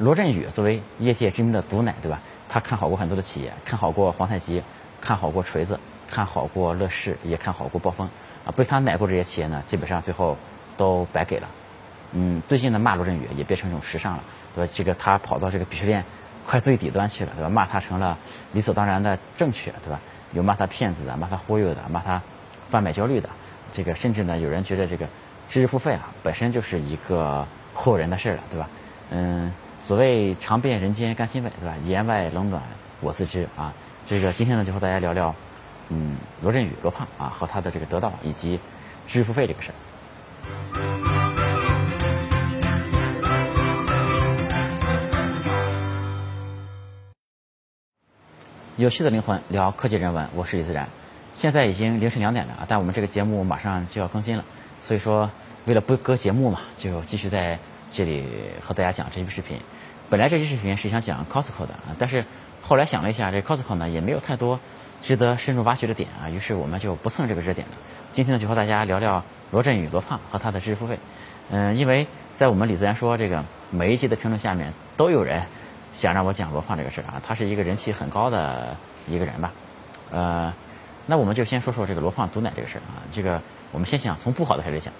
罗振宇作为业界知名的毒奶，对吧？他看好过很多的企业，看好过皇太极，看好过锤子，看好过乐视，也看好过暴风啊。被他奶过这些企业呢，基本上最后都白给了。嗯，最近呢骂罗振宇也变成一种时尚了，对吧？这个他跑到这个鄙视链快最底端去了，对吧？骂他成了理所当然的正确，对吧？有骂他骗子的，骂他忽悠的，骂他贩卖焦虑的。这个甚至呢，有人觉得这个知识付费啊，本身就是一个忽悠人的事儿了，对吧？嗯，所谓尝遍人间甘心味，对吧？言外冷暖我自知啊。这个今天呢，就和大家聊聊，嗯，罗振宇罗胖啊和他的这个得到以及知识付费这个事儿。有趣的灵魂聊科技人文，我是李自然。现在已经凌晨两点了啊，但我们这个节目马上就要更新了，所以说为了不割节目嘛，就继续在这里和大家讲这期视频。本来这期视频是想讲 Costco 的啊，但是后来想了一下，这 Costco 呢也没有太多值得深入挖掘的点啊，于是我们就不蹭这个热点了。今天呢就和大家聊聊罗振宇罗胖和他的知识付费。嗯，因为在我们李自然说这个每一集的评论下面都有人。想让我讲罗胖这个事儿啊，他是一个人气很高的一个人吧，呃，那我们就先说说这个罗胖毒奶这个事儿啊，这个我们先想从不好的开始讲，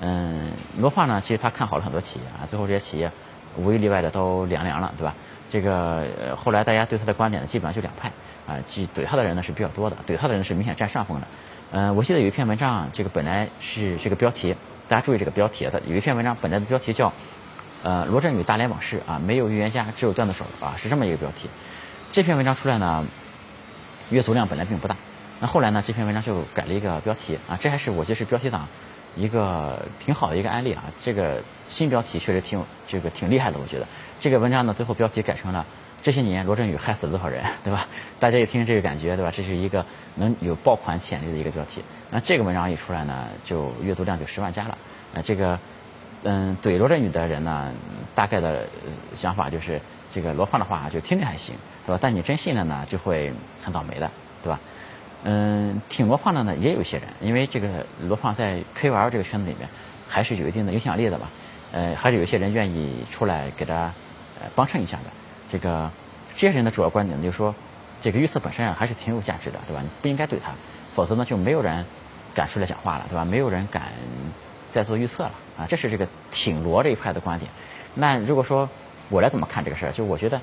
嗯，罗胖呢，其实他看好了很多企业啊，最后这些企业无一例外的都凉凉了，对吧？这个后来大家对他的观点呢，基本上就两派啊，其怼他的人呢是比较多的，怼他的人是明显占上风的，嗯，我记得有一篇文章，这个本来是这个标题，大家注意这个标题，它有一篇文章本来的标题叫。呃，罗振宇大连往事啊，没有预言家，只有段子手啊，是这么一个标题。这篇文章出来呢，阅读量本来并不大。那后来呢，这篇文章就改了一个标题啊，这还是我就是标题党一个挺好的一个案例啊。这个新标题确实挺这个挺厉害的，我觉得。这个文章呢，最后标题改成了这些年罗振宇害死了多少人，对吧？大家一听这个感觉，对吧？这是一个能有爆款潜力的一个标题。那这个文章一出来呢，就阅读量就十万加了。那这个。嗯，怼罗振宇的人呢，大概的想法就是，这个罗胖的话就听着还行，对吧？但你真信了呢，就会很倒霉的，对吧？嗯，挺罗胖的呢，也有一些人，因为这个罗胖在 KOL 这个圈子里面还是有一定的影响力的吧？呃，还是有一些人愿意出来给他呃帮衬一下的。这个这些人的主要观点就是说，这个预测本身啊还是挺有价值的，对吧？你不应该怼他，否则呢就没有人敢出来讲话了，对吧？没有人敢。再做预测了啊，这是这个挺罗这一派的观点。那如果说我来怎么看这个事儿，就我觉得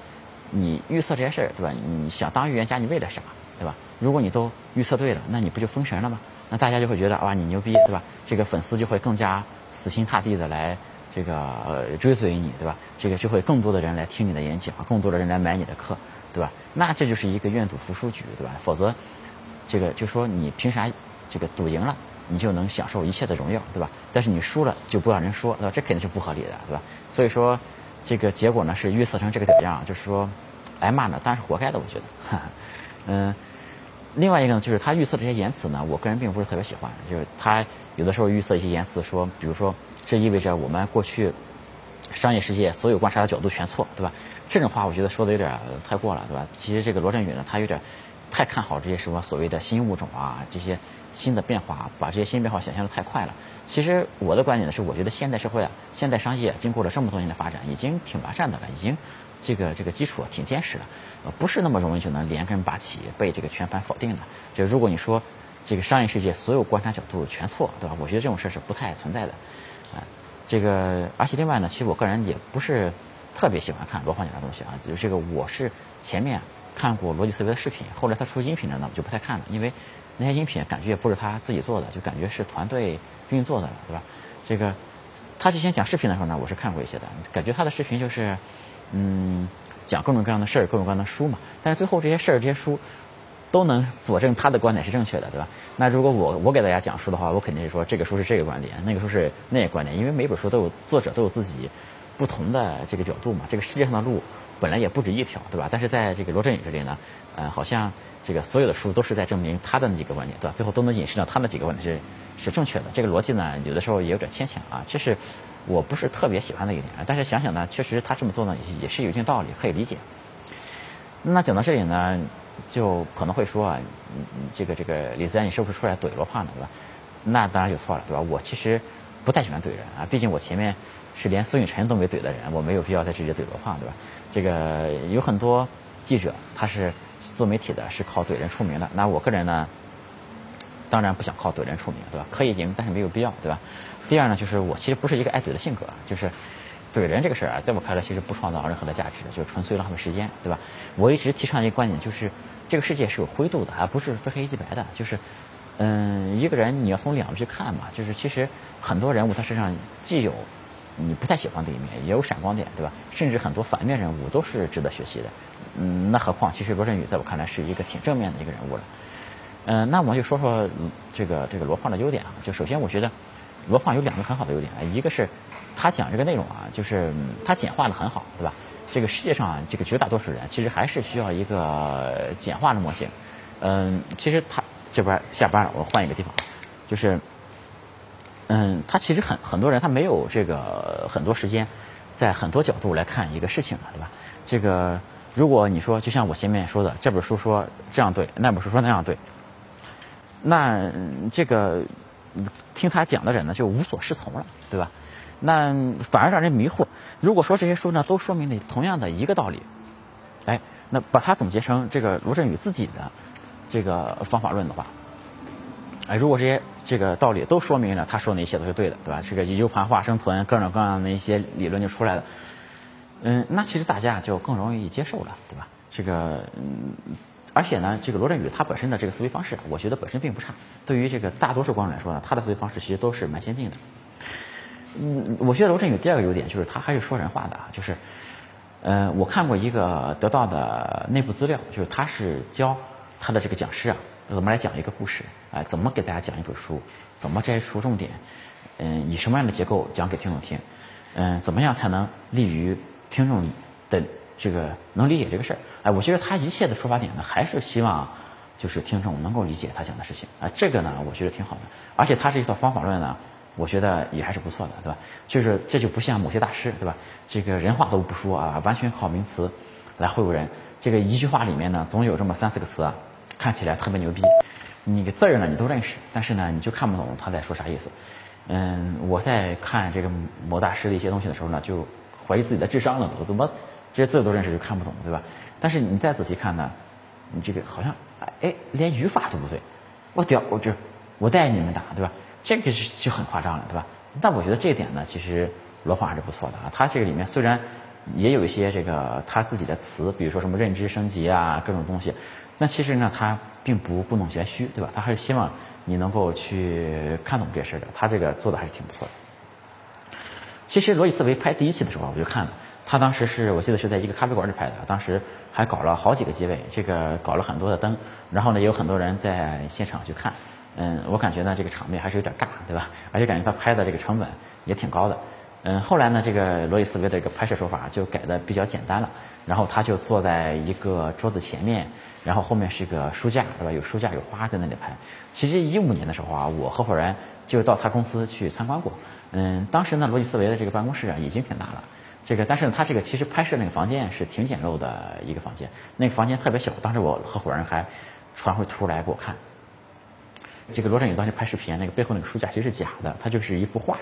你预测这些事儿，对吧？你想当预言家，你为了啥，对吧？如果你都预测对了，那你不就封神了吗？那大家就会觉得哇，你牛逼，对吧？这个粉丝就会更加死心塌地的来这个追随你，对吧？这个就会更多的人来听你的演讲，更多的人来买你的课，对吧？那这就是一个愿赌服输局，对吧？否则这个就说你凭啥这个赌赢了？你就能享受一切的荣耀，对吧？但是你输了就不让人说，对吧？这肯定是不合理的，对吧？所以说，这个结果呢是预测成这个屌样，就是说挨骂呢当然是活该的，我觉得。嗯，另外一个呢就是他预测这些言辞呢，我个人并不是特别喜欢，就是他有的时候预测一些言辞，说比如说这意味着我们过去商业世界所有观察的角度全错，对吧？这种话我觉得说的有点太过了，对吧？其实这个罗振宇呢，他有点太看好这些什么所谓的新物种啊这些。新的变化，把这些新变化想象的太快了。其实我的观点呢是，我觉得现代社会啊，现代商业经过了这么多年的发展，已经挺完善的了，已经这个这个基础挺坚实了，呃，不是那么容易就能连根拔起，被这个全盘否定的。就如果你说这个商业世界所有观察角度全错，对吧？我觉得这种事儿是不太存在的，啊，这个而且另外呢，其实我个人也不是特别喜欢看罗胖讲的东西啊，就这个我是前面看过逻辑思维的视频，后来他出音频了呢，我就不太看了，因为。那些音频感觉也不是他自己做的，就感觉是团队运作的，对吧？这个他之前讲视频的时候呢，我是看过一些的，感觉他的视频就是，嗯，讲各种各样的事儿、各种各样的书嘛。但是最后这些事儿、这些书都能佐证他的观点是正确的，对吧？那如果我我给大家讲书的话，我肯定是说这个书是这个观点，那个书是那个观点，因为每本书都有作者都有自己不同的这个角度嘛。这个世界上的路本来也不止一条，对吧？但是在这个罗振宇这里呢，呃，好像。这个所有的书都是在证明他的那几个观点，对吧？最后都能引申到他那几个观点是是正确的。这个逻辑呢，有的时候也有点牵强啊。其实我不是特别喜欢的一点，但是想想呢，确实他这么做呢，也是有一定道理，可以理解。那讲到这里呢，就可能会说啊，这个这个李自然，你是不是出来怼罗胖的，对吧？那当然就错了，对吧？我其实不太喜欢怼人啊，毕竟我前面是连孙雨晨都没怼的人，我没有必要再直接怼罗胖，对吧？这个有很多记者他是做媒体的，是靠怼人出名的。那我个人呢，当然不想靠怼人出名，对吧？可以赢，但是没有必要，对吧？第二呢，就是我其实不是一个爱怼的性格，就是怼人这个事儿啊，在我看来其实不创造任何的价值，就纯粹浪费时间，对吧？我一直提倡一个观点，就是这个世界是有灰度的，而不是非黑即白的，就是。嗯，一个人你要从两面去看嘛，就是其实很多人物他身上既有你不太喜欢的一面，也有闪光点，对吧？甚至很多反面人物都是值得学习的。嗯，那何况其实罗振宇在我看来是一个挺正面的一个人物了。嗯，那我们就说说这个这个罗胖的优点啊。就首先我觉得罗胖有两个很好的优点啊，一个是他讲这个内容啊，就是他简化的很好，对吧？这个世界上这个绝大多数人其实还是需要一个简化的模型。嗯，其实他。这边下班了，我换一个地方，就是，嗯，他其实很很多人他没有这个很多时间，在很多角度来看一个事情嘛，对吧？这个如果你说就像我前面说的，这本书说这样对，那本书说那样对，那这个听他讲的人呢就无所适从了，对吧？那反而让人迷惑。如果说这些书呢都说明了同样的一个道理，哎，那把它总结成这个罗振宇自己的。这个方法论的话，哎，如果这些这个道理都说明了他说那些都是对的，对吧？这个 U 盘化生存各种各样的一些理论就出来了，嗯，那其实大家就更容易接受了，对吧？这个，嗯，而且呢，这个罗振宇他本身的这个思维方式，我觉得本身并不差。对于这个大多数观众来说呢，他的思维方式其实都是蛮先进的。嗯，我觉得罗振宇第二个优点就是他还是说人话的，就是，呃，我看过一个得到的内部资料，就是他是教。他的这个讲师啊，怎么来讲一个故事？哎，怎么给大家讲一本书？怎么摘出重点？嗯，以什么样的结构讲给听众听？嗯，怎么样才能利于听众的这个能理解这个事儿？哎，我觉得他一切的出发点呢，还是希望就是听众能够理解他讲的事情。啊，这个呢，我觉得挺好的。而且他这一套方法论呢，我觉得也还是不错的，对吧？就是这就不像某些大师，对吧？这个人话都不说啊，完全靠名词来忽悠人。这个一句话里面呢，总有这么三四个词啊。看起来特别牛逼，你个字儿呢你都认识，但是呢你就看不懂他在说啥意思。嗯，我在看这个某大师的一些东西的时候呢，就怀疑自己的智商了，我怎么这些字都认识就看不懂，对吧？但是你再仔细看呢，你这个好像哎连语法都不对，我屌我就我带你们打，对吧？这个是就很夸张了，对吧？但我觉得这一点呢，其实罗胖还是不错的啊。他这个里面虽然也有一些这个他自己的词，比如说什么认知升级啊各种东西。那其实呢，他并不故弄玄虚，对吧？他还是希望你能够去看懂这事儿的。他这个做的还是挺不错的。其实罗伊斯维拍第一期的时候，我就看了，他当时是我记得是在一个咖啡馆里拍的，当时还搞了好几个机位，这个搞了很多的灯，然后呢，也有很多人在现场去看。嗯，我感觉呢，这个场面还是有点尬，对吧？而且感觉他拍的这个成本也挺高的。嗯，后来呢，这个罗伊斯维的这个拍摄手法就改的比较简单了，然后他就坐在一个桌子前面。然后后面是一个书架，对吧？有书架有花在那里拍。其实一五年的时候啊，我合伙人就到他公司去参观过。嗯，当时呢，罗辑思维的这个办公室啊已经挺大了。这个，但是呢，他这个其实拍摄那个房间是挺简陋的一个房间，那个房间特别小。当时我合伙人还传回图来给我看。这个罗振宇当时拍视频，那个背后那个书架其实是假的，它就是一幅画。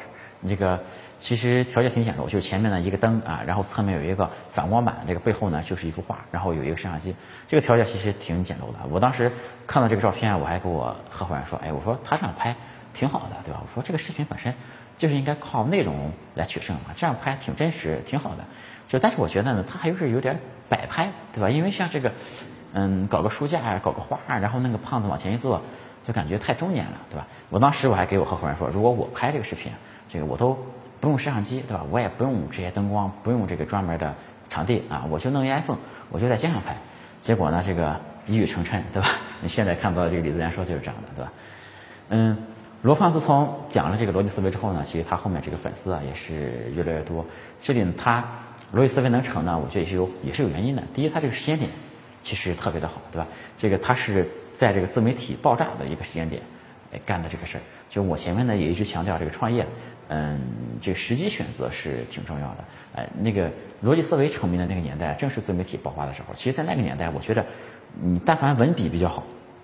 这个其实条件挺简陋，就前面呢一个灯啊，然后侧面有一个反光板，这个背后呢就是一幅画，然后有一个摄像机。这个条件其实挺简陋的。我当时看到这个照片，我还给我合伙人说：“哎，我说他这样拍挺好的，对吧？我说这个视频本身就是应该靠内容来取胜嘛，这样拍挺真实，挺好的。就但是我觉得呢，他还是有点摆拍，对吧？因为像这个，嗯，搞个书架，搞个花，然后那个胖子往前一坐，就感觉太中年了，对吧？我当时我还给我合伙人说，如果我拍这个视频。”这个我都不用摄像机，对吧？我也不用这些灯光，不用这个专门的场地啊，我就弄一 iPhone，我就在街上拍。结果呢，这个一语成谶，对吧？你现在看到的这个李自然说就是这样的，对吧？嗯，罗胖自从讲了这个逻辑思维之后呢，其实他后面这个粉丝啊也是越来越多。这里他逻辑思维能成呢，我觉得也是有也是有原因的。第一，他这个时间点其实特别的好，对吧？这个他是在这个自媒体爆炸的一个时间点哎干的这个事儿。就我前面呢也一直强调这个创业。嗯，这个时机选择是挺重要的。哎，那个逻辑思维成名的那个年代，正是自媒体爆发的时候。其实，在那个年代，我觉得你但凡文笔比较好，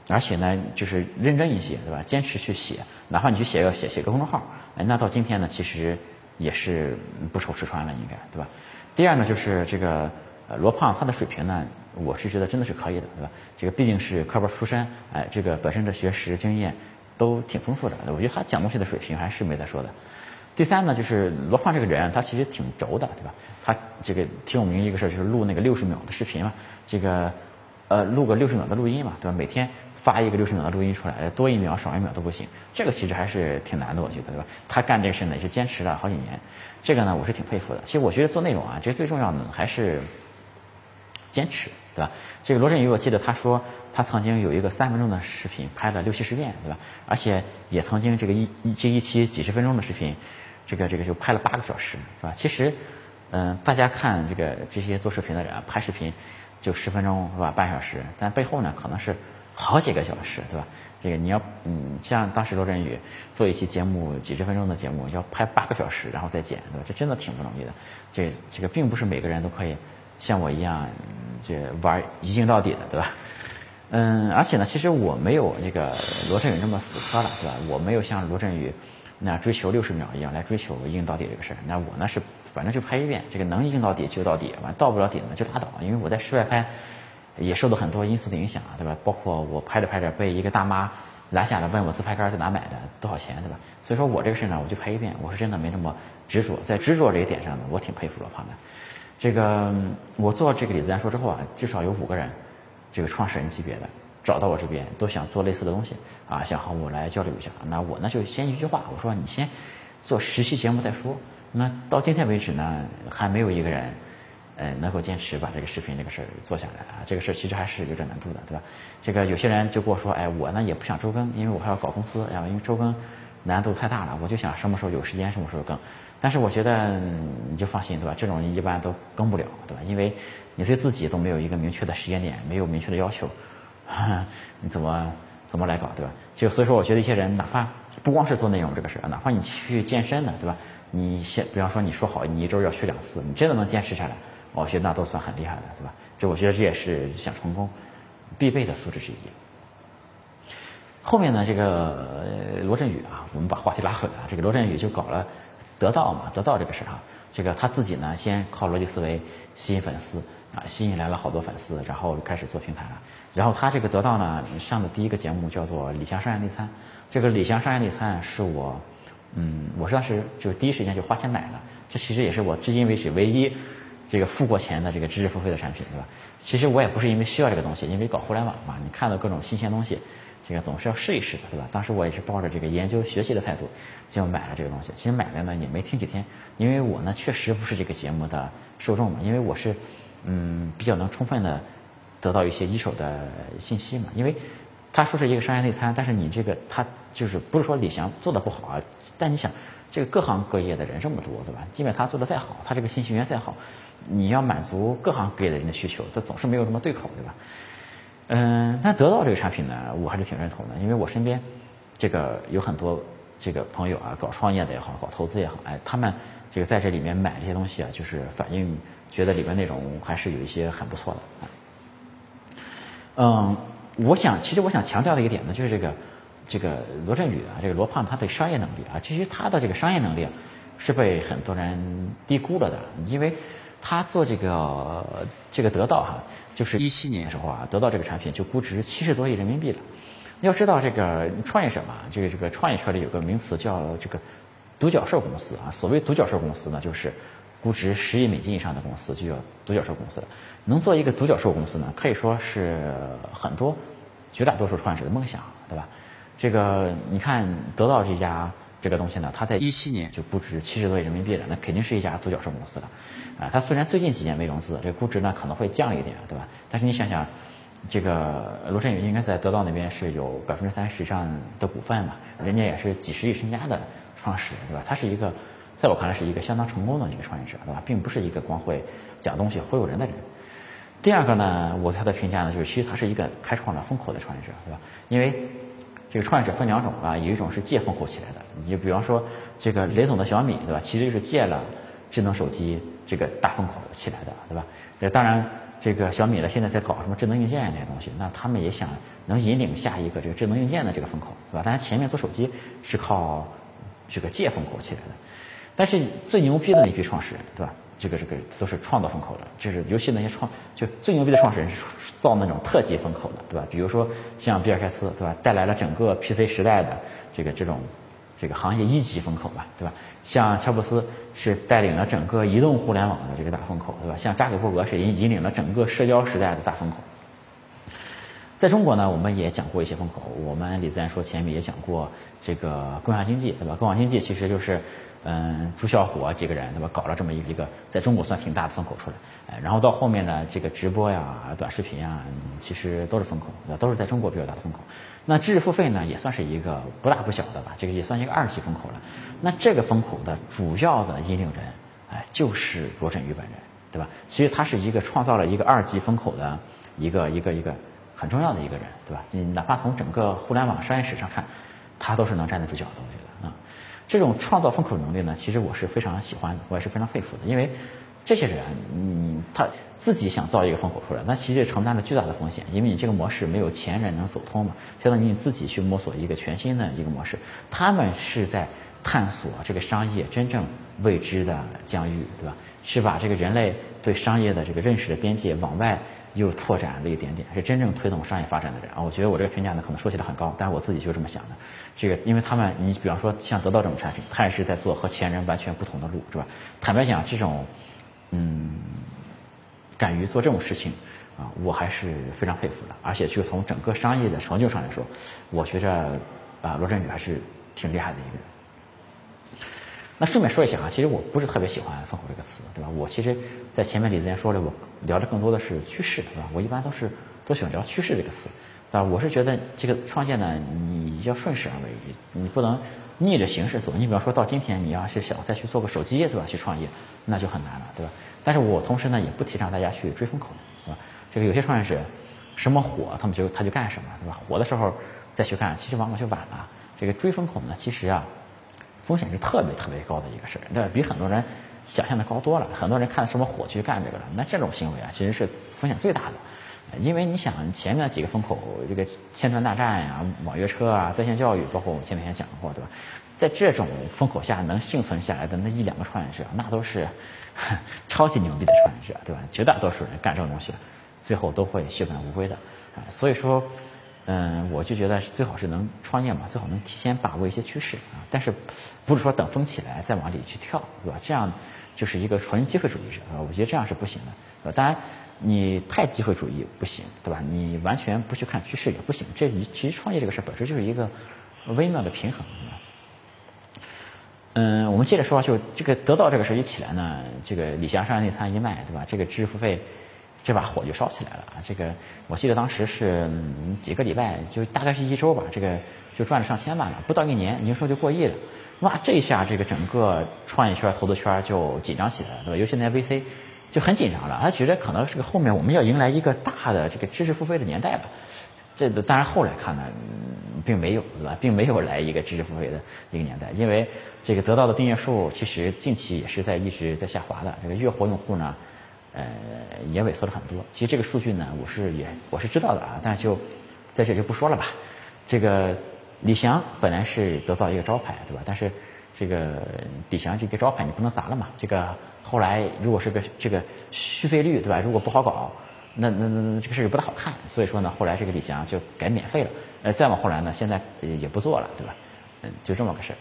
而且呢，就是认真一些，对吧？坚持去写，哪怕你去写个写写个公众号，哎，那到今天呢，其实也是不愁吃穿了，应该对吧？第二呢，就是这个呃罗胖他的水平呢，我是觉得真的是可以的，对吧？这个毕竟是科班出身，哎，这个本身的学识经验都挺丰富的，我觉得他讲东西的水平还是没得说的。第三呢，就是罗胖这个人，他其实挺轴的，对吧？他这个挺有名一个事儿，就是录那个六十秒的视频嘛，这个呃录个六十秒的录音嘛，对吧？每天发一个六十秒的录音出来，多一秒少一秒都不行，这个其实还是挺难的，我觉得，对吧？他干这个事呢，也是坚持了好几年，这个呢，我是挺佩服的。其实我觉得做内容啊，其实最重要的还是坚持，对吧？这个罗振宇，我记得他说他曾经有一个三分钟的视频拍了六七十遍，对吧？而且也曾经这个一一这一期几十分钟的视频。这个这个就拍了八个小时，是吧？其实，嗯，大家看这个这些做视频的人啊，拍视频就十分钟，是吧？半小时，但背后呢，可能是好几个小时，对吧？这个你要，嗯，像当时罗振宇做一期节目几十分钟的节目，要拍八个小时，然后再剪，对吧？这真的挺不容易的。这这个并不是每个人都可以像我一样，这玩一镜到底的，对吧？嗯，而且呢，其实我没有这个罗振宇那么死磕了，对吧？我没有像罗振宇。那追求六十秒一样来追求一镜到底这个事儿，那我呢是反正就拍一遍，这个能一镜到底就到底，完到不了底呢就拉倒。因为我在室外拍，也受到很多因素的影响，对吧？包括我拍着拍着被一个大妈拦下来问我自拍杆在哪买的，多少钱，对吧？所以说我这个事呢，我就拍一遍，我是真的没那么执着，在执着这一点上呢，我挺佩服罗胖的。这个我做这个李自然说之后啊，至少有五个人，这个创始人级别的。找到我这边都想做类似的东西啊，想和我来交流一下。那我呢就先一句话，我说你先做十期节目再说。那到今天为止呢，还没有一个人，呃，能够坚持把这个视频这个事儿做下来啊。这个事儿其实还是有点难度的，对吧？这个有些人就跟我说，哎，我呢也不想周更，因为我还要搞公司，呀，因为周更难度太大了。我就想什么时候有时间什么时候更。但是我觉得你就放心，对吧？这种人一般都更不了，对吧？因为你对自己都没有一个明确的时间点，没有明确的要求。你怎么怎么来搞，对吧？就所以说，我觉得一些人哪怕不光是做内容这个事儿，哪怕你去健身的，对吧？你先比方说你说好你一周要去两次，你真的能坚持下来，我觉得那都算很厉害的，对吧？这我觉得这也是想成功必备的素质之一。后面呢，这个罗振宇啊，我们把话题拉回来，这个罗振宇就搞了得到嘛，得到这个事儿啊，这个他自己呢，先靠逻辑思维吸引粉丝。啊，吸引来了好多粉丝，然后开始做平台了。然后他这个得到呢，上的第一个节目叫做《李翔商业内参》。这个《李翔商业内参》是我，嗯，我当时就第一时间就花钱买了。这其实也是我至今为止唯一这个付过钱的这个知识付费的产品，对吧？其实我也不是因为需要这个东西，因为搞互联网嘛，你看到各种新鲜东西，这个总是要试一试的，对吧？当时我也是抱着这个研究学习的态度就买了这个东西。其实买了呢也没听几天，因为我呢确实不是这个节目的受众嘛，因为我是。嗯，比较能充分的得到一些一手的信息嘛，因为他说是一个商业内参，但是你这个他就是不是说李翔做的不好啊，但你想这个各行各业的人这么多，对吧？即便他做的再好，他这个信息源再好，你要满足各行各业的人的需求，他总是没有什么对口，对吧？嗯，那得到这个产品呢，我还是挺认同的，因为我身边这个有很多这个朋友啊，搞创业的也好，搞投资也好，哎，他们这个在这里面买这些东西啊，就是反映。觉得里面内容还是有一些很不错的啊，嗯，我想其实我想强调的一个点呢，就是这个这个罗振宇啊，这个罗胖他的商业能力啊，其实他的这个商业能力啊是被很多人低估了的，因为他做这个这个得到哈，就是一七年的时候啊，得到这个产品就估值七十多亿人民币了。要知道这个创业者嘛，这个这个创业圈里有个名词叫这个独角兽公司啊，所谓独角兽公司呢，就是。估值十亿美金以上的公司就叫独角兽公司。能做一个独角兽公司呢，可以说是很多绝大多数创业者的梦想，对吧？这个你看得到这家这个东西呢，它在一七年就估值七十多亿人民币了，那肯定是一家独角兽公司了。啊，它虽然最近几年没融资，这个估值呢可能会降一点，对吧？但是你想想，这个罗振宇应该在得到那边是有百分之三十以上的股份嘛，人家也是几十亿身家的创始人，对吧？他是一个。在我看来是一个相当成功的一个创业者，对吧？并不是一个光会讲东西忽悠人的人。第二个呢，我对他的评价呢，就是其实他是一个开创了风口的创业者，对吧？因为这个创业者分两种啊，有一种是借风口起来的，你就比方说这个雷总的小米，对吧？其实就是借了智能手机这个大风口起来的，对吧？这当然，这个小米呢现在在搞什么智能硬件这些东西，那他们也想能引领下一个这个智能硬件的这个风口，对吧？但是前面做手机是靠。这个借风口起来的。但是最牛逼的那批创始人，对吧？这个这个都是创造风口的，就是尤其那些创就最牛逼的创始人是造那种特级风口的，对吧？比如说像比尔盖茨，对吧？带来了整个 PC 时代的这个这种这个行业一级风口吧，对吧？像乔布斯是带领了整个移动互联网的这个大风口，对吧？像扎克伯格是引引领了整个社交时代的大风口。在中国呢，我们也讲过一些风口，我们李自然说前面也讲过这个共享经济，对吧？共享经济其实就是。嗯，朱啸虎啊几个人对吧，搞了这么一个一个在中国算挺大的风口出来，哎，然后到后面呢，这个直播呀、短视频啊，其实都是风口，都是在中国比较大的风口。那知识付费呢，也算是一个不大不小的吧，这个也算一个二级风口了。那这个风口的主要的引领人，哎，就是罗振宇本人，对吧？其实他是一个创造了一个二级风口的一个一个一个很重要的一个人，对吧？你哪怕从整个互联网商业史上看，他都是能站得住脚的，我觉得。这种创造风口能力呢，其实我是非常喜欢的，我也是非常佩服的。因为这些人，嗯，他自己想造一个风口出来，那其实承担了巨大的风险，因为你这个模式没有前人能走通嘛，相当于你自己去摸索一个全新的一个模式。他们是在探索这个商业真正未知的疆域，对吧？是把这个人类对商业的这个认识的边界往外又拓展了一点点，是真正推动商业发展的人啊。我觉得我这个评价呢，可能说起来很高，但是我自己就这么想的。这个，因为他们，你比方说像得到这种产品，他也是在做和前人完全不同的路，是吧？坦白讲，这种，嗯，敢于做这种事情，啊，我还是非常佩服的。而且就从整个商业的成就上来说，我觉着，啊，罗振宇还是挺厉害的一个人。那顺便说一下啊，其实我不是特别喜欢“风口”这个词，对吧？我其实，在前面李子言说了，我聊的更多的是趋势，对吧？我一般都是都喜欢聊趋势这个词。啊，我是觉得这个创业呢，你要顺势而为，你不能逆着形势走。你比方说到今天，你要是想再去做个手机，对吧？去创业，那就很难了，对吧？但是我同时呢，也不提倡大家去追风口，对吧？这个有些创业者什么火，他们就他就干什么，对吧？火的时候再去干，其实往往就晚了。这个追风口呢，其实啊，风险是特别特别高的一个事儿，对吧？比很多人想象的高多了。很多人看什么火去干这个了，那这种行为啊，其实是风险最大的。因为你想前面几个风口，这个千团大战呀、网约车啊、在线教育，包括我们前面也讲过，对吧？在这种风口下能幸存下来的那一两个创业者，那都是 超级牛逼的创业者，对吧？绝大多数人干这种东西，最后都会血本无归的。啊，所以说，嗯，我就觉得最好是能创业嘛，最好能提前把握一些趋势啊。但是不是说等风起来再往里去跳，对吧？这样就是一个纯机会主义者啊，我觉得这样是不行的。当然。你太机会主义不行，对吧？你完全不去看趋势也不行。这其实创业这个事本身就是一个微妙的平衡。嗯，我们接着说，就这个得到这个事儿一起来呢，这个李翔上内参一卖，对吧？这个知识付费这把火就烧起来了啊！这个我记得当时是几个礼拜，就大概是一周吧，这个就赚了上千万了，不到一年营收就过亿了。哇，这一下这个整个创业圈、投资圈就紧张起来了，对吧？尤其那些 VC。就很紧张了，他觉得可能是个后面我们要迎来一个大的这个知识付费的年代吧。这个当然后来看呢，并没有，对吧？并没有来一个知识付费的一个年代，因为这个得到的订阅数其实近期也是在一直在下滑的，这个月活用户呢，呃，也萎缩了很多。其实这个数据呢，我是也我是知道的啊，但是就在这就不说了吧。这个李翔本来是得到一个招牌，对吧？但是这个李翔这个招牌你不能砸了嘛，这个。后来如果是个这个续费率对吧？如果不好搞，那那那这个事儿不大好看。所以说呢，后来这个李翔就改免费了。呃，再往后来呢，现在也不做了，对吧？嗯，就这么个事儿。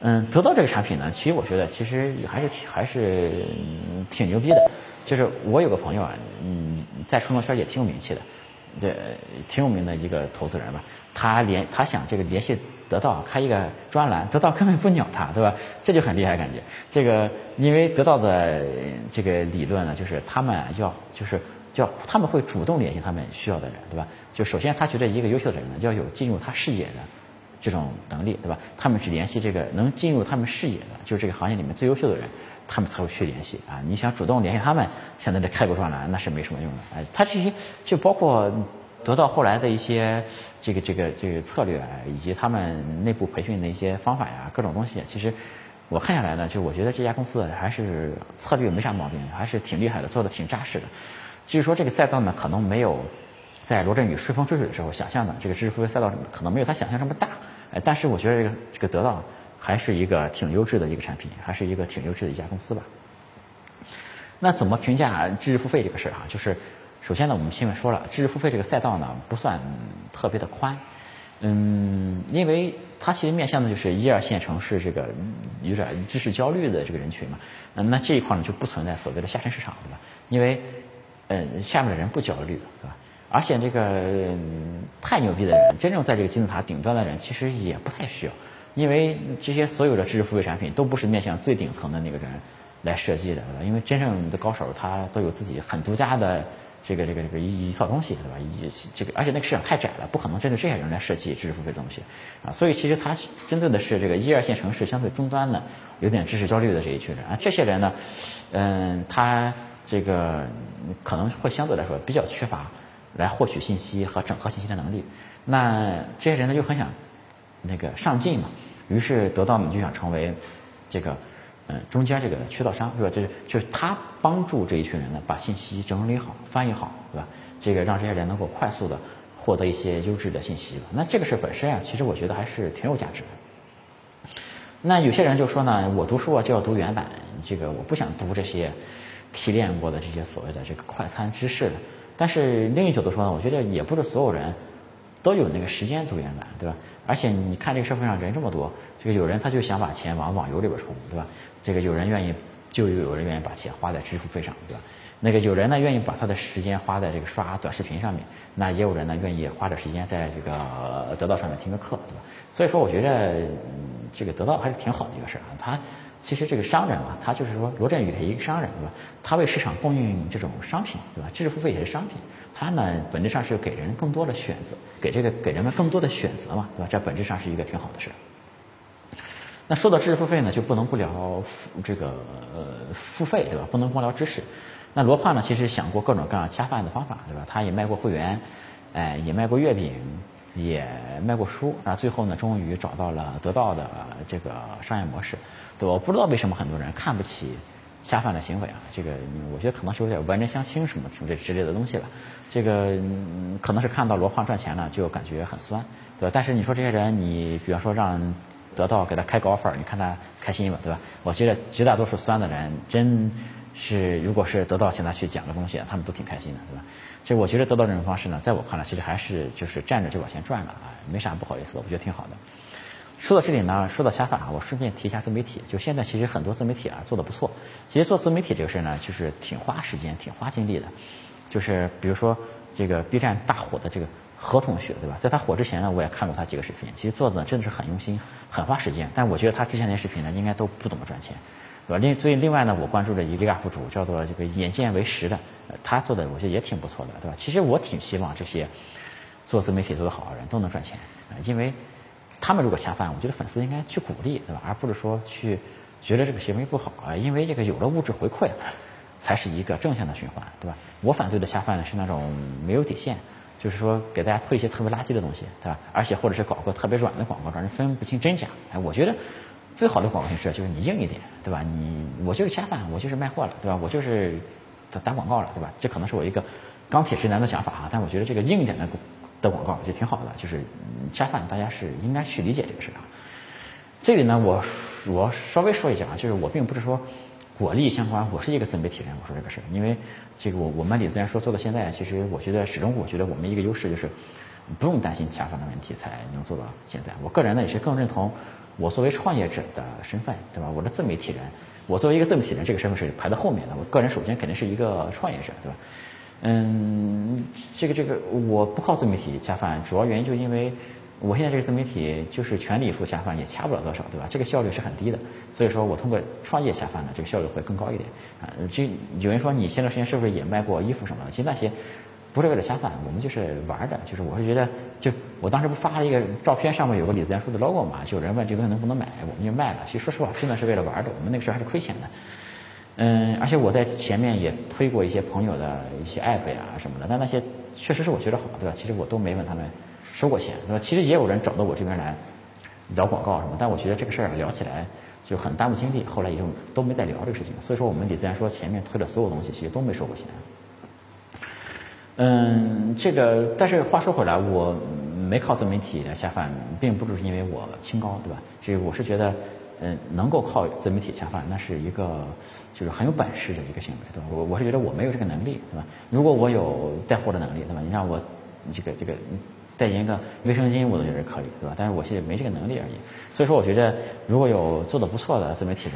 嗯，得到这个产品呢，其实我觉得其实还是还是挺牛逼的。就是我有个朋友啊，嗯，在创作圈也挺有名气的，这挺有名的一个投资人吧。他联他想这个联系。得到开一个专栏，得到根本不鸟他，对吧？这就很厉害感觉。这个因为得到的这个理论呢，就是他们要就是要他们会主动联系他们需要的人，对吧？就首先他觉得一个优秀的人呢，要有进入他视野的这种能力，对吧？他们只联系这个能进入他们视野的，就是这个行业里面最优秀的人，他们才会去联系啊。你想主动联系他们，现在这开个专栏那是没什么用的。哎，他这些就包括。得到后来的一些这个这个这个策略，以及他们内部培训的一些方法呀，各种东西，其实我看下来呢，就我觉得这家公司还是策略没啥毛病，还是挺厉害的，做的挺扎实的。据说这个赛道呢，可能没有在罗振宇顺风顺水的时候想象的这个知识付费赛道可能没有他想象这么大，哎，但是我觉得这个这个得到还是一个挺优质的一个产品，还是一个挺优质的一家公司吧。那怎么评价知识付费这个事儿啊？就是首先呢，我们前面说了，知识付费这个赛道呢不算特别的宽，嗯，因为它其实面向的就是一二线城市这个有点知识焦虑的这个人群嘛，嗯，那这一块呢就不存在所谓的下沉市场，对吧？因为嗯下面的人不焦虑，对吧？而且这个太牛逼的人，真正在这个金字塔顶端的人，其实也不太需要，因为这些所有的知识付费产品都不是面向最顶层的那个人。来设计的，对吧？因为真正的高手他都有自己很独家的这个这个这个一一套东西，对吧？一这个而且那个市场太窄了，不可能针对这些人来设计知识付费的东西啊。所以其实它针对的是这个一二线城市相对终端的有点知识焦虑的这一群人啊。这些人呢，嗯，他这个可能会相对来说比较缺乏来获取信息和整合信息的能力。那这些人呢又很想那个上进嘛，于是得到呢就想成为这个。嗯，中间这个渠道商是吧？就是就是他帮助这一群人呢，把信息整理好、翻译好，对吧？这个让这些人能够快速的获得一些优质的信息。那这个事本身啊，其实我觉得还是挺有价值的。那有些人就说呢，我读书啊就要读原版，这个我不想读这些提炼过的这些所谓的这个快餐知识的。但是另一角度说呢，我觉得也不是所有人都有那个时间读原版，对吧？而且你看这个社会上人这么多，这个有人他就想把钱往网游里边充，对吧？这个有人愿意，就有人愿意把钱花在支付费上，对吧？那个有人呢愿意把他的时间花在这个刷短视频上面，那也有人呢愿意花点时间在这个得到上面听个课，对吧？所以说，我觉得这个得到还是挺好的一个事儿啊。他其实这个商人嘛，他就是说罗振宇是一个商人，对吧？他为市场供应这种商品，对吧？知识付费也是商品，他呢本质上是给人更多的选择，给这个给人们更多的选择嘛，对吧？这本质上是一个挺好的事儿。那说到知识付费呢，就不能不聊这个呃付费，对吧？不能光聊知识。那罗胖呢，其实想过各种各样恰饭的方法，对吧？他也卖过会员，哎，也卖过月饼，也卖过书。那最后呢，终于找到了得到的这个商业模式。对，我不知道为什么很多人看不起恰饭的行为啊。这个我觉得可能是有点文人相轻什么什么这之类的东西了。这个可能是看到罗胖赚钱了，就感觉很酸，对吧？但是你说这些人，你比方说让。得到给他开高分，你看他开心吧，对吧？我觉得绝大多数酸的人，真是如果是得到现在去讲个东西，他们都挺开心的，对吧？所以我觉得得到这种方式呢，在我看来，其实还是就是站着就往前转了啊，没啥不好意思的，我觉得挺好的。说到这里呢，说到恰饭啊，我顺便提一下自媒体，就现在其实很多自媒体啊做的不错。其实做自媒体这个事儿呢，就是挺花时间、挺花精力的。就是比如说这个 B 站大火的这个。何同学对吧？在他火之前呢，我也看过他几个视频，其实做的真的是很用心，很花时间。但我觉得他之前那些视频呢，应该都不怎么赚钱，对吧？另所以另外呢，我关注了一个 UP 主，叫做这个眼见为实的，他做的我觉得也挺不错的，对吧？其实我挺希望这些做自媒体做得好的人都能赚钱啊，因为他们如果下饭，我觉得粉丝应该去鼓励，对吧？而不是说去觉得这个行为不好啊，因为这个有了物质回馈，才是一个正向的循环，对吧？我反对的下饭呢是那种没有底线。就是说，给大家推一些特别垃圾的东西，对吧？而且或者是搞个特别软的广告，让人分不清真假。哎，我觉得最好的广告形式就是你硬一点，对吧？你我就是恰饭，我就是卖货了，对吧？我就是打打广告了，对吧？这可能是我一个钢铁直男的想法啊，但我觉得这个硬一点的的广告就挺好的，就是恰饭，大家是应该去理解这个事啊。这里呢，我我稍微说一下啊，就是我并不是说。我利益相关，我是一个自媒体人，我说这个事儿，因为这个我我们李自然说做到现在，其实我觉得始终我觉得我们一个优势就是不用担心恰饭的问题才能做到现在。我个人呢也是更认同我作为创业者的身份，对吧？我的自媒体人，我作为一个自媒体人，这个身份是排在后面的。我个人首先肯定是一个创业者，对吧？嗯，这个这个我不靠自媒体恰饭，主要原因就因为。我现在这个自媒体就是全力以赴下饭，也掐不了多少，对吧？这个效率是很低的，所以说我通过创业下饭呢，这个效率会更高一点啊。就有人说你前段时间是不是也卖过衣服什么的？其实那些不是为了下饭，我们就是玩的，就是我是觉得，就我当时不发了一个照片，上面有个李自然说的 logo 嘛，就有人问这东西能不能买，我们就卖了。其实说实话，真的是为了玩的，我们那个时候还是亏钱的。嗯，而且我在前面也推过一些朋友的一些 app 呀什么的，但那些确实是我觉得好，对吧？其实我都没问他们。收过钱，对吧？其实也有人找到我这边来聊广告什么，但我觉得这个事儿聊起来就很耽误精力，后来也就都没再聊这个事情。所以说，我们李自然说前面推的所有东西，其实都没收过钱。嗯，这个，但是话说回来，我没靠自媒体来下饭，并不是因为我清高，对吧？这个我是觉得，嗯，能够靠自媒体下饭，那是一个就是很有本事的一个行为，对吧？我我是觉得我没有这个能力，对吧？如果我有带货的能力，对吧？你让我这个这个代言个卫生巾，我都觉得可以，对吧？但是我现在没这个能力而已。所以说，我觉得如果有做的不错的自媒体人，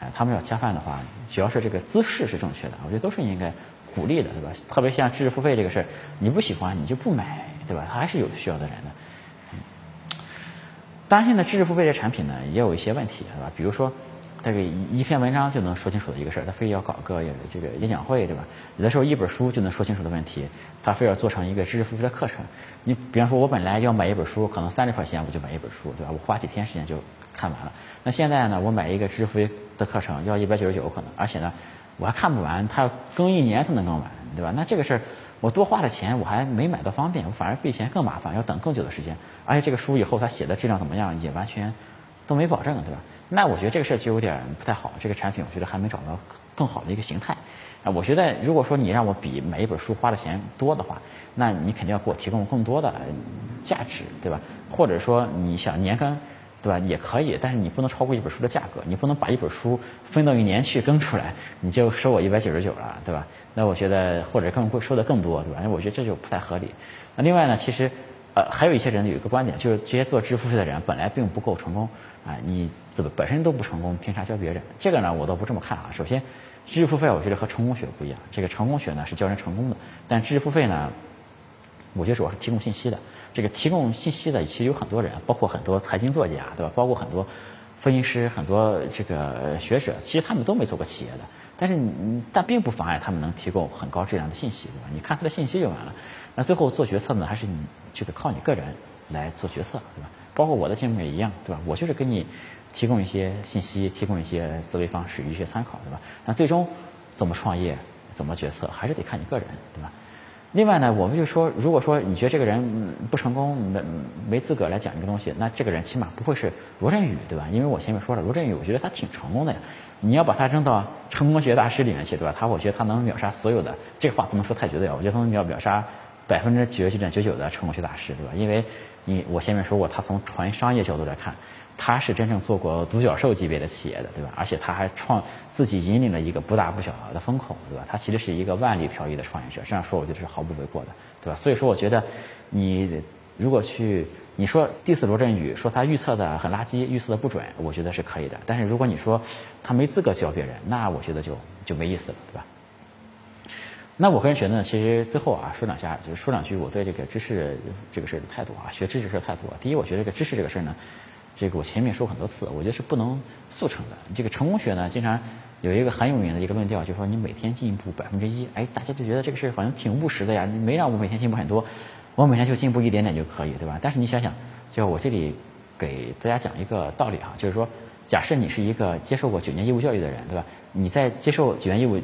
哎，他们要恰饭的话，只要是这个姿势是正确的，我觉得都是应该鼓励的，对吧？特别像知识付费这个事儿，你不喜欢你就不买。对吧？他还是有需要的人的。当然，现在知识付费的产品呢，也有一些问题，对吧？比如说，这个一一篇文章就能说清楚的一个事儿，他非要搞个这个演讲会，对吧？有的时候一本书就能说清楚的问题，他非要做成一个知识付费的课程。你比方说，我本来要买一本书，可能三十块钱我就买一本书，对吧？我花几天时间就看完了。那现在呢，我买一个知识付费的课程要一百九十九可能，而且呢，我还看不完，他要更一年才能更完，对吧？那这个事儿。我多花了钱，我还没买到方便，我反而比以前更麻烦，要等更久的时间。而且这个书以后他写的质量怎么样，也完全都没保证，对吧？那我觉得这个事儿就有点不太好。这个产品我觉得还没找到更好的一个形态。啊，我觉得如果说你让我比买一本书花的钱多的话，那你肯定要给我提供更多的价值，对吧？或者说你想年更。对吧？也可以，但是你不能超过一本书的价格，你不能把一本书分到一年去更出来，你就收我一百九十九了，对吧？那我觉得或者更会收的更多，对吧？那我觉得这就不太合理。那另外呢，其实呃还有一些人有一个观点，就是这些做支付费的人本来并不够成功啊，你怎么本身都不成功，凭啥教别人？这个呢，我倒不这么看啊。首先，知识付费我觉得和成功学不一样，这个成功学呢是教人成功的，但知识付费呢，我觉得主要是提供信息的。这个提供信息的其实有很多人，包括很多财经作家，对吧？包括很多分析师、很多这个学者，其实他们都没做过企业的，但是你但并不妨碍他们能提供很高质量的信息，对吧？你看他的信息就完了。那最后做决策呢，还是你这个靠你个人来做决策，对吧？包括我的节目也一样，对吧？我就是跟你提供一些信息，提供一些思维方式、一些参考，对吧？那最终怎么创业、怎么决策，还是得看你个人，对吧？另外呢，我们就说，如果说你觉得这个人不成功，没没资格来讲这个东西，那这个人起码不会是罗振宇，对吧？因为我前面说了，罗振宇，我觉得他挺成功的呀。你要把他扔到成功学大师里面去，对吧？他我觉得他能秒杀所有的，这话不能说太绝对啊。我觉得他能秒秒杀百分之九十九点九九的成功学大师，对吧？因为你我前面说过，他从纯商业角度来看。他是真正做过独角兽级别的企业的，对吧？而且他还创自己引领了一个不大不小的风口，对吧？他其实是一个万里挑一的创业者，这样说我觉得是毫不为过的，对吧？所以说，我觉得你如果去你说 diss 罗振宇，说他预测的很垃圾，预测的不准，我觉得是可以的。但是如果你说他没资格教别人，那我觉得就就没意思了，对吧？那我个人觉得呢，其实最后啊说两下，就是说两句我对这个知识这个事儿的态度啊，学知识事儿态度。第一，我觉得这个知识这个事儿呢。这个我前面说很多次，我觉得是不能速成的。这个成功学呢，经常有一个很有名的一个论调，就是说你每天进步百分之一，哎，大家就觉得这个事好像挺务实的呀。你没让我每天进步很多，我每天就进步一点点就可以，对吧？但是你想想，就我这里给大家讲一个道理哈，就是说，假设你是一个接受过九年义务教育的人，对吧？你在接受九年义务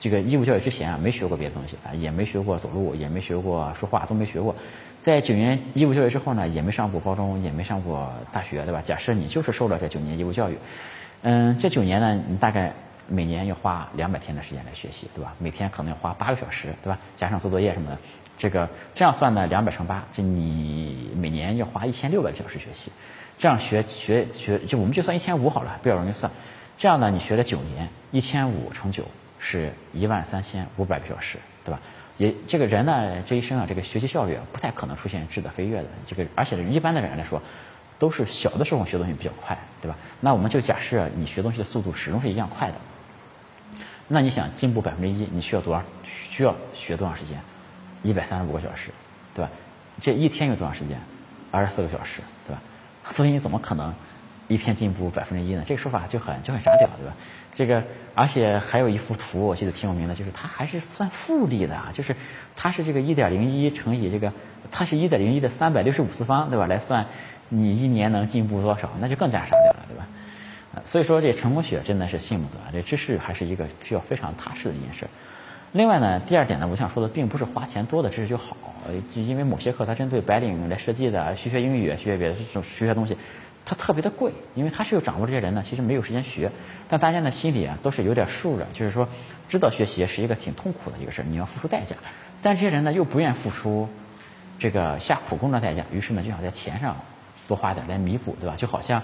这个义务教育之前啊，没学过别的东西啊，也没学过走路，也没学过说话，都没学过。在九年义务教育之后呢，也没上过高中，也没上过大学，对吧？假设你就是受了这九年义务教育，嗯，这九年呢，你大概每年要花两百天的时间来学习，对吧？每天可能要花八个小时，对吧？加上做作业什么的，这个这样算呢，两百乘八，这你每年要花一千六百个小时学习。这样学学学，就我们就算一千五好了，比较容易算。这样呢，你学了九年，一千五乘九是一万三千五百个小时，对吧？也这个人呢，这一生啊，这个学习效率啊，不太可能出现质的飞跃的。这个，而且一般的人来说，都是小的时候学东西比较快，对吧？那我们就假设你学东西的速度始终是一样快的，那你想进步百分之一，你需要多少？需要学多长时间？一百三十五个小时，对吧？这一天有多长时间？二十四个小时，对吧？所以你怎么可能一天进步百分之一呢？这个说法就很就很傻屌，对吧？这个，而且还有一幅图，我记得挺有名的，就是它还是算复利的啊，就是它是这个一点零一乘以这个，它是一点零一的三百六十五次方，对吧？来算你一年能进步多少，那就更加傻掉了，对吧？所以说这成功学真的是信不得，这知识还是一个需要非常踏实的一件事。另外呢，第二点呢，我想说的并不是花钱多的知识就好，就因为某些课它针对白领来设计的，学学英语，学学别的这种学学东西。它特别的贵，因为它是有掌握这些人呢，其实没有时间学。但大家呢心里啊都是有点数的，就是说知道学习是一个挺痛苦的一个事儿，你要付出代价。但这些人呢又不愿付出这个下苦功的代价，于是呢就想在钱上多花点来弥补，对吧？就好像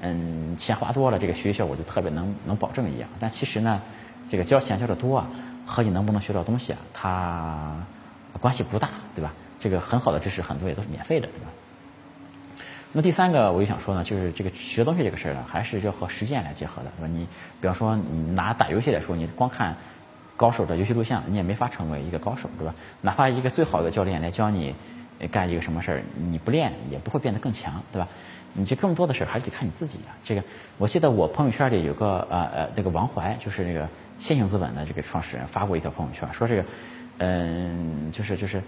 嗯钱花多了，这个学习效果就特别能能保证一样。但其实呢，这个交钱交的多啊，和你能不能学到东西啊，它关系不大，对吧？这个很好的知识很多也都是免费的，对吧？那第三个我就想说呢，就是这个学东西这个事儿呢，还是要和实践来结合的，对吧？你比方说你拿打游戏来说，你光看高手的游戏录像，你也没法成为一个高手，对吧？哪怕一个最好的教练来教你干一个什么事儿，你不练也不会变得更强，对吧？你这更多的事儿还是得看你自己啊。这个我记得我朋友圈里有个呃呃那个王怀，就是那个线性资本的这个创始人发过一条朋友圈，说这个嗯就是就是。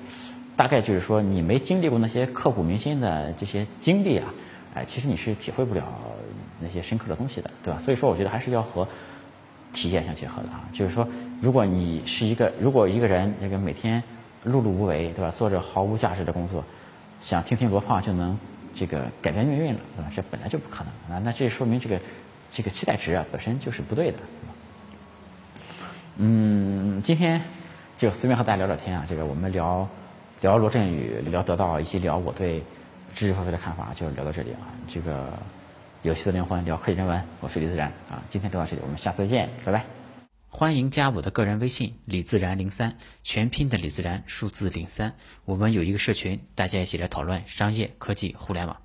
大概就是说，你没经历过那些刻骨铭心的这些经历啊，哎，其实你是体会不了那些深刻的东西的，对吧？所以说，我觉得还是要和体验相结合的啊。就是说，如果你是一个，如果一个人那个每天碌碌无为，对吧？做着毫无价值的工作，想听听罗胖就能这个改变命运了，对吧？这本来就不可能啊。那这说明这个这个期待值啊本身就是不对的。嗯，今天就随便和大家聊聊天啊，这个我们聊。聊罗振宇，聊得到，以及聊我对知识付费的看法，就聊到这里啊。这个有趣的灵魂聊科技人文，我是李自然啊。今天就到这里，我们下次再见，拜拜。欢迎加我的个人微信李自然零三，全拼的李自然，数字零三。我们有一个社群，大家一起来讨论商业科技互联网。